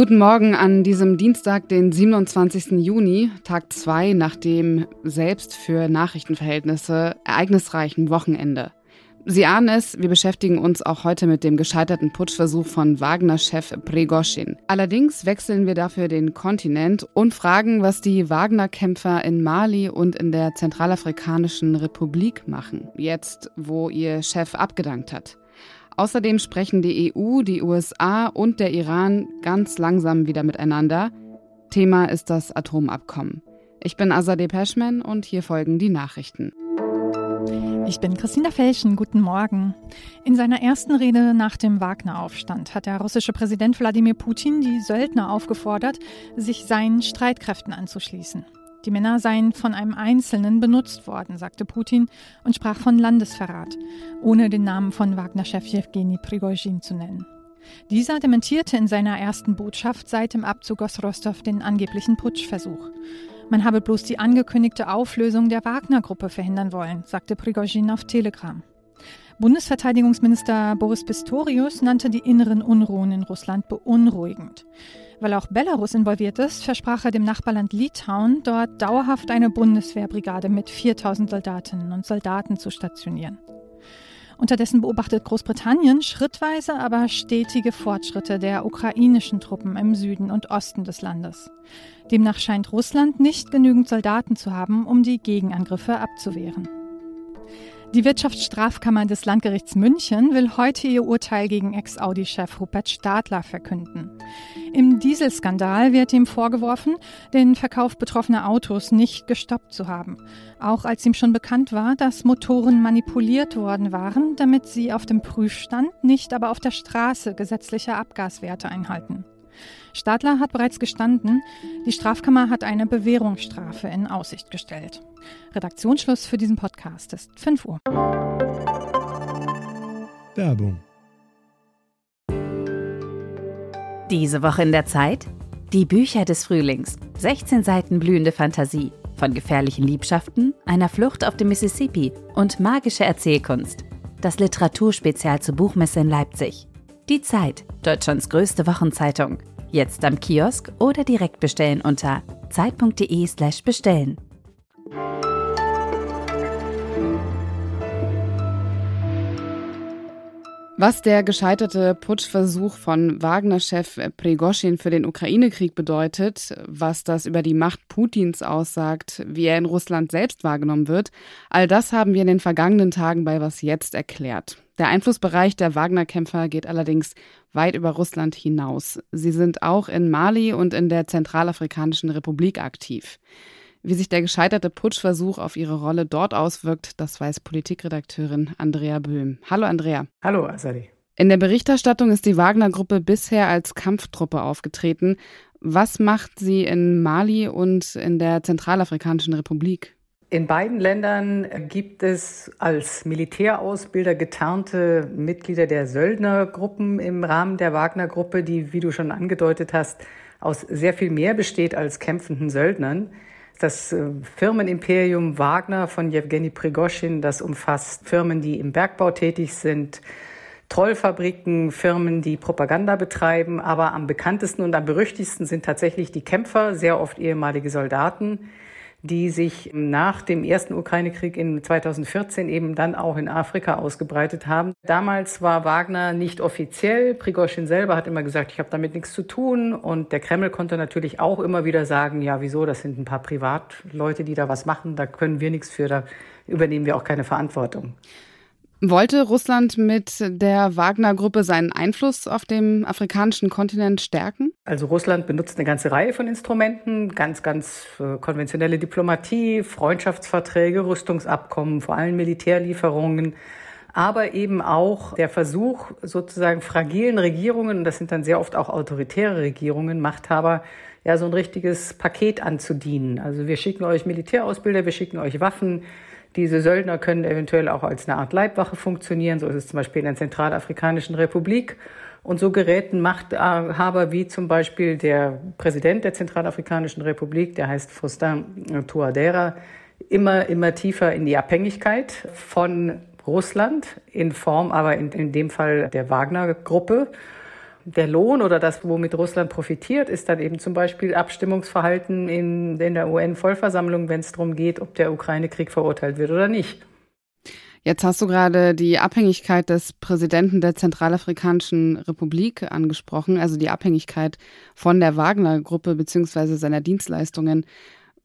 Guten Morgen an diesem Dienstag, den 27. Juni, Tag 2 nach dem selbst für Nachrichtenverhältnisse ereignisreichen Wochenende. Sie ahnen es, wir beschäftigen uns auch heute mit dem gescheiterten Putschversuch von Wagner-Chef Prigozhin. Allerdings wechseln wir dafür den Kontinent und fragen, was die Wagner-Kämpfer in Mali und in der Zentralafrikanischen Republik machen, jetzt wo ihr Chef abgedankt hat. Außerdem sprechen die EU, die USA und der Iran ganz langsam wieder miteinander. Thema ist das Atomabkommen. Ich bin Azadeh Peschman und hier folgen die Nachrichten. Ich bin Christina Felschen. Guten Morgen. In seiner ersten Rede nach dem Wagner-Aufstand hat der russische Präsident Wladimir Putin die Söldner aufgefordert, sich seinen Streitkräften anzuschließen. Die Männer seien von einem Einzelnen benutzt worden, sagte Putin und sprach von Landesverrat, ohne den Namen von Wagner-Chef Jewgeni Prigozhin zu nennen. Dieser dementierte in seiner ersten Botschaft seit dem Abzug aus Rostov den angeblichen Putschversuch. Man habe bloß die angekündigte Auflösung der Wagner-Gruppe verhindern wollen, sagte Prigozhin auf Telegram. Bundesverteidigungsminister Boris Pistorius nannte die inneren Unruhen in Russland beunruhigend. Weil auch Belarus involviert ist, versprach er dem Nachbarland Litauen, dort dauerhaft eine Bundeswehrbrigade mit 4000 Soldatinnen und Soldaten zu stationieren. Unterdessen beobachtet Großbritannien schrittweise, aber stetige Fortschritte der ukrainischen Truppen im Süden und Osten des Landes. Demnach scheint Russland nicht genügend Soldaten zu haben, um die Gegenangriffe abzuwehren. Die Wirtschaftsstrafkammer des Landgerichts München will heute ihr Urteil gegen Ex-Audi-Chef Rupert Stadler verkünden. Im Dieselskandal wird ihm vorgeworfen, den Verkauf betroffener Autos nicht gestoppt zu haben. Auch als ihm schon bekannt war, dass Motoren manipuliert worden waren, damit sie auf dem Prüfstand, nicht aber auf der Straße gesetzliche Abgaswerte einhalten. Stadler hat bereits gestanden, die Strafkammer hat eine Bewährungsstrafe in Aussicht gestellt. Redaktionsschluss für diesen Podcast ist 5 Uhr. Werbung. Diese Woche in der Zeit? Die Bücher des Frühlings. 16 Seiten blühende Fantasie. Von gefährlichen Liebschaften, einer Flucht auf dem Mississippi und magische Erzählkunst. Das Literaturspezial zur Buchmesse in Leipzig. Die Zeit, Deutschlands größte Wochenzeitung. Jetzt am Kiosk oder direkt bestellen unter zeit.de/slash bestellen. Was der gescheiterte Putschversuch von Wagner-Chef Prigozhin für den Ukraine-Krieg bedeutet, was das über die Macht Putins aussagt, wie er in Russland selbst wahrgenommen wird, all das haben wir in den vergangenen Tagen bei Was Jetzt erklärt. Der Einflussbereich der Wagner-Kämpfer geht allerdings weit über Russland hinaus. Sie sind auch in Mali und in der Zentralafrikanischen Republik aktiv. Wie sich der gescheiterte Putschversuch auf ihre Rolle dort auswirkt, das weiß Politikredakteurin Andrea Böhm. Hallo Andrea. Hallo Asadi. In der Berichterstattung ist die Wagner-Gruppe bisher als Kampftruppe aufgetreten. Was macht sie in Mali und in der Zentralafrikanischen Republik? In beiden Ländern gibt es als Militärausbilder getarnte Mitglieder der Söldnergruppen im Rahmen der Wagner-Gruppe, die, wie du schon angedeutet hast, aus sehr viel mehr besteht als kämpfenden Söldnern. Das äh, Firmenimperium Wagner von Jewgeni Prigozhin, das umfasst Firmen, die im Bergbau tätig sind, Trollfabriken, Firmen, die Propaganda betreiben, aber am bekanntesten und am berüchtigsten sind tatsächlich die Kämpfer, sehr oft ehemalige Soldaten, die sich nach dem ersten Ukraine-Krieg in 2014 eben dann auch in Afrika ausgebreitet haben. Damals war Wagner nicht offiziell. Prigozhin selber hat immer gesagt, ich habe damit nichts zu tun. Und der Kreml konnte natürlich auch immer wieder sagen, ja, wieso, das sind ein paar Privatleute, die da was machen, da können wir nichts für, da übernehmen wir auch keine Verantwortung. Wollte Russland mit der Wagner-Gruppe seinen Einfluss auf dem afrikanischen Kontinent stärken? Also Russland benutzt eine ganze Reihe von Instrumenten, ganz, ganz äh, konventionelle Diplomatie, Freundschaftsverträge, Rüstungsabkommen, vor allem Militärlieferungen, aber eben auch der Versuch, sozusagen fragilen Regierungen, und das sind dann sehr oft auch autoritäre Regierungen, Machthaber, ja, so ein richtiges Paket anzudienen. Also wir schicken euch Militärausbilder, wir schicken euch Waffen, diese Söldner können eventuell auch als eine Art Leibwache funktionieren. So ist es zum Beispiel in der Zentralafrikanischen Republik. Und so geräten Machthaber wie zum Beispiel der Präsident der Zentralafrikanischen Republik, der heißt Faustin Touadera, immer, immer tiefer in die Abhängigkeit von Russland, in Form aber in, in dem Fall der Wagner-Gruppe. Der Lohn oder das, womit Russland profitiert, ist dann eben zum Beispiel Abstimmungsverhalten in, in der UN-Vollversammlung, wenn es darum geht, ob der Ukraine-Krieg verurteilt wird oder nicht. Jetzt hast du gerade die Abhängigkeit des Präsidenten der Zentralafrikanischen Republik angesprochen, also die Abhängigkeit von der Wagner-Gruppe beziehungsweise seiner Dienstleistungen.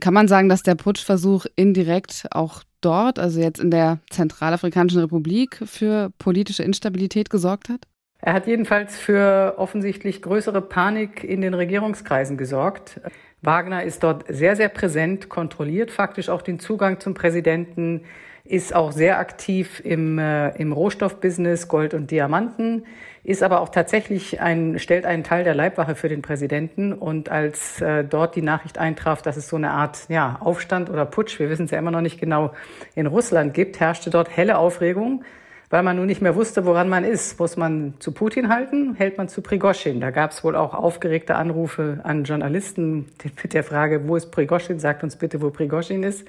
Kann man sagen, dass der Putschversuch indirekt auch dort, also jetzt in der Zentralafrikanischen Republik, für politische Instabilität gesorgt hat? Er hat jedenfalls für offensichtlich größere Panik in den Regierungskreisen gesorgt. Wagner ist dort sehr, sehr präsent, kontrolliert faktisch auch den Zugang zum Präsidenten, ist auch sehr aktiv im, äh, im Rohstoffbusiness, Gold und Diamanten, ist aber auch tatsächlich ein, stellt einen Teil der Leibwache für den Präsidenten. Und als äh, dort die Nachricht eintraf, dass es so eine Art ja, Aufstand oder Putsch, wir wissen es ja immer noch nicht genau, in Russland gibt, herrschte dort helle Aufregung weil man nun nicht mehr wusste, woran man ist. Muss man zu Putin halten, hält man zu Prigoschin. Da gab es wohl auch aufgeregte Anrufe an Journalisten mit der Frage, wo ist Prigoschin? Sagt uns bitte, wo Prigoschin ist.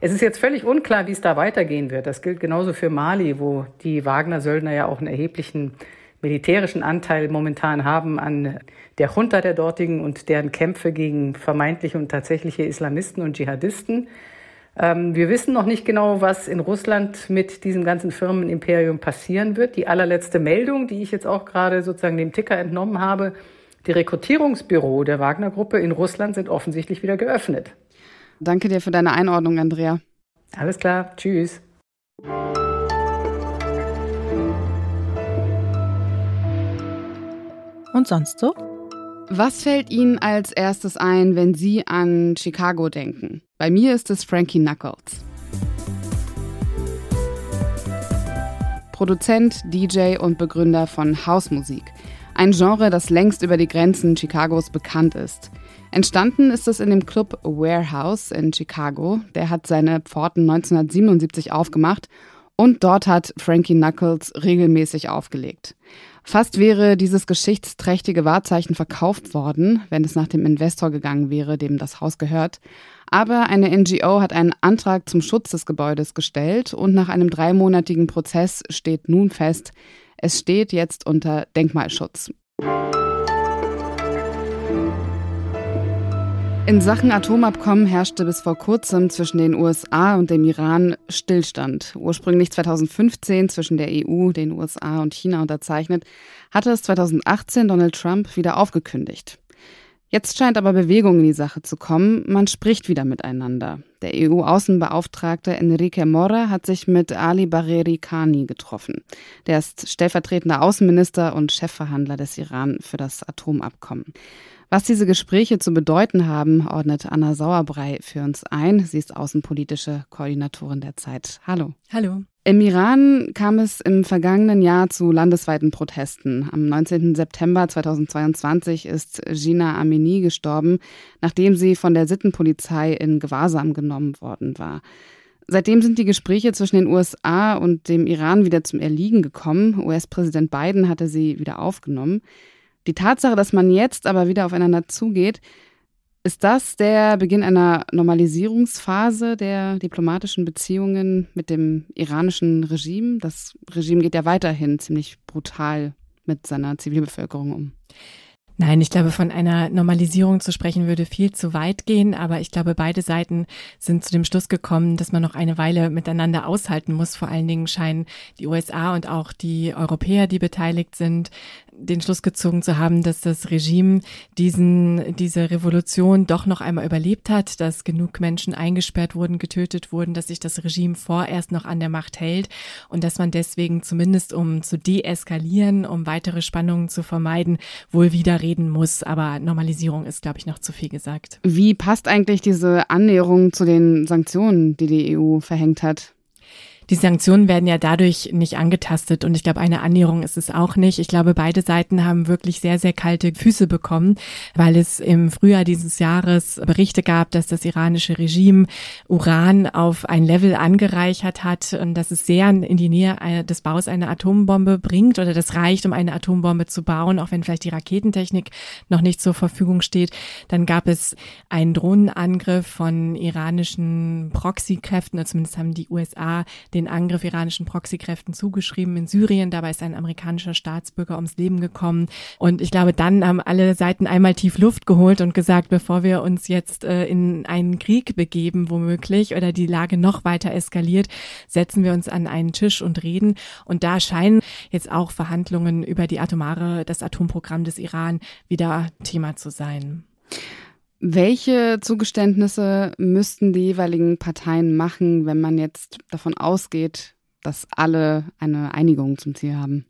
Es ist jetzt völlig unklar, wie es da weitergehen wird. Das gilt genauso für Mali, wo die Wagner-Söldner ja auch einen erheblichen militärischen Anteil momentan haben an der Junta der dortigen und deren Kämpfe gegen vermeintliche und tatsächliche Islamisten und Dschihadisten. Ähm, wir wissen noch nicht genau, was in Russland mit diesem ganzen Firmenimperium passieren wird. Die allerletzte Meldung, die ich jetzt auch gerade sozusagen dem Ticker entnommen habe, die Rekrutierungsbüro der Wagner-Gruppe in Russland sind offensichtlich wieder geöffnet. Danke dir für deine Einordnung, Andrea. Alles klar, tschüss. Und sonst so? Was fällt Ihnen als erstes ein, wenn Sie an Chicago denken? Bei mir ist es Frankie Knuckles. Produzent, DJ und Begründer von Hausmusik. Ein Genre, das längst über die Grenzen Chicagos bekannt ist. Entstanden ist es in dem Club Warehouse in Chicago. Der hat seine Pforten 1977 aufgemacht und dort hat Frankie Knuckles regelmäßig aufgelegt. Fast wäre dieses geschichtsträchtige Wahrzeichen verkauft worden, wenn es nach dem Investor gegangen wäre, dem das Haus gehört. Aber eine NGO hat einen Antrag zum Schutz des Gebäudes gestellt und nach einem dreimonatigen Prozess steht nun fest, es steht jetzt unter Denkmalschutz. In Sachen Atomabkommen herrschte bis vor kurzem zwischen den USA und dem Iran Stillstand. Ursprünglich 2015 zwischen der EU, den USA und China unterzeichnet, hatte es 2018 Donald Trump wieder aufgekündigt. Jetzt scheint aber Bewegung in die Sache zu kommen. Man spricht wieder miteinander. Der EU-Außenbeauftragte Enrique Mora hat sich mit Ali Bareri Khani getroffen. Der ist stellvertretender Außenminister und Chefverhandler des Iran für das Atomabkommen. Was diese Gespräche zu bedeuten haben, ordnet Anna Sauerbrei für uns ein. Sie ist außenpolitische Koordinatorin der Zeit. Hallo. Hallo. Im Iran kam es im vergangenen Jahr zu landesweiten Protesten. Am 19. September 2022 ist Gina Amini gestorben, nachdem sie von der Sittenpolizei in Gewahrsam genommen worden war. Seitdem sind die Gespräche zwischen den USA und dem Iran wieder zum Erliegen gekommen. US-Präsident Biden hatte sie wieder aufgenommen. Die Tatsache, dass man jetzt aber wieder aufeinander zugeht, ist das der Beginn einer Normalisierungsphase der diplomatischen Beziehungen mit dem iranischen Regime? Das Regime geht ja weiterhin ziemlich brutal mit seiner Zivilbevölkerung um. Nein, ich glaube, von einer Normalisierung zu sprechen würde viel zu weit gehen, aber ich glaube, beide Seiten sind zu dem Schluss gekommen, dass man noch eine Weile miteinander aushalten muss. Vor allen Dingen scheinen die USA und auch die Europäer, die beteiligt sind, den Schluss gezogen zu haben, dass das Regime diesen, diese Revolution doch noch einmal überlebt hat, dass genug Menschen eingesperrt wurden, getötet wurden, dass sich das Regime vorerst noch an der Macht hält und dass man deswegen zumindest um zu deeskalieren, um weitere Spannungen zu vermeiden, wohl wieder reden muss. Aber Normalisierung ist, glaube ich, noch zu viel gesagt. Wie passt eigentlich diese Annäherung zu den Sanktionen, die die EU verhängt hat? Die Sanktionen werden ja dadurch nicht angetastet und ich glaube, eine Annäherung ist es auch nicht. Ich glaube, beide Seiten haben wirklich sehr, sehr kalte Füße bekommen, weil es im Frühjahr dieses Jahres Berichte gab, dass das iranische Regime Uran auf ein Level angereichert hat und dass es sehr in die Nähe des Baus einer Atombombe bringt oder das reicht, um eine Atombombe zu bauen, auch wenn vielleicht die Raketentechnik noch nicht zur Verfügung steht. Dann gab es einen Drohnenangriff von iranischen Proxykräften, zumindest haben die USA den den Angriff iranischen Proxykräften zugeschrieben in Syrien. Dabei ist ein amerikanischer Staatsbürger ums Leben gekommen. Und ich glaube, dann haben alle Seiten einmal tief Luft geholt und gesagt, bevor wir uns jetzt äh, in einen Krieg begeben, womöglich, oder die Lage noch weiter eskaliert, setzen wir uns an einen Tisch und reden. Und da scheinen jetzt auch Verhandlungen über die atomare, das Atomprogramm des Iran wieder Thema zu sein. Welche Zugeständnisse müssten die jeweiligen Parteien machen, wenn man jetzt davon ausgeht, dass alle eine Einigung zum Ziel haben?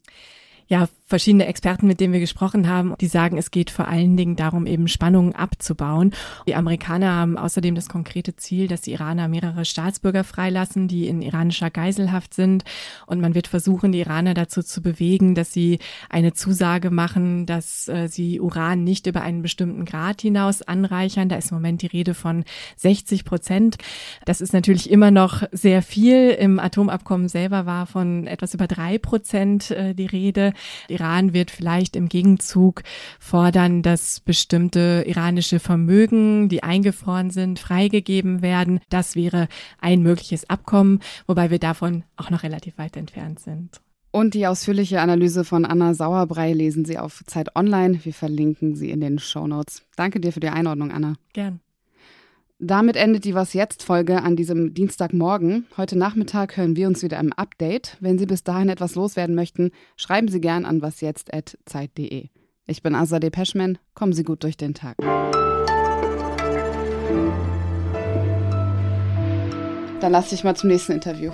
Ja, verschiedene Experten, mit denen wir gesprochen haben, die sagen, es geht vor allen Dingen darum, eben Spannungen abzubauen. Die Amerikaner haben außerdem das konkrete Ziel, dass die Iraner mehrere Staatsbürger freilassen, die in iranischer Geiselhaft sind. Und man wird versuchen, die Iraner dazu zu bewegen, dass sie eine Zusage machen, dass äh, sie Uran nicht über einen bestimmten Grad hinaus anreichern. Da ist im Moment die Rede von 60 Prozent. Das ist natürlich immer noch sehr viel. Im Atomabkommen selber war von etwas über drei Prozent äh, die Rede. Iran wird vielleicht im Gegenzug fordern, dass bestimmte iranische Vermögen, die eingefroren sind, freigegeben werden. Das wäre ein mögliches Abkommen, wobei wir davon auch noch relativ weit entfernt sind. Und die ausführliche Analyse von Anna Sauerbrei lesen Sie auf Zeit Online. Wir verlinken sie in den Show Notes. Danke dir für die Einordnung, Anna. Gern. Damit endet die Was jetzt Folge an diesem Dienstagmorgen. Heute Nachmittag hören wir uns wieder im Update. Wenn Sie bis dahin etwas loswerden möchten, schreiben Sie gern an wasjetzt@zeit.de. Ich bin Azadeh Peschman. Kommen Sie gut durch den Tag. Dann lass dich mal zum nächsten Interview.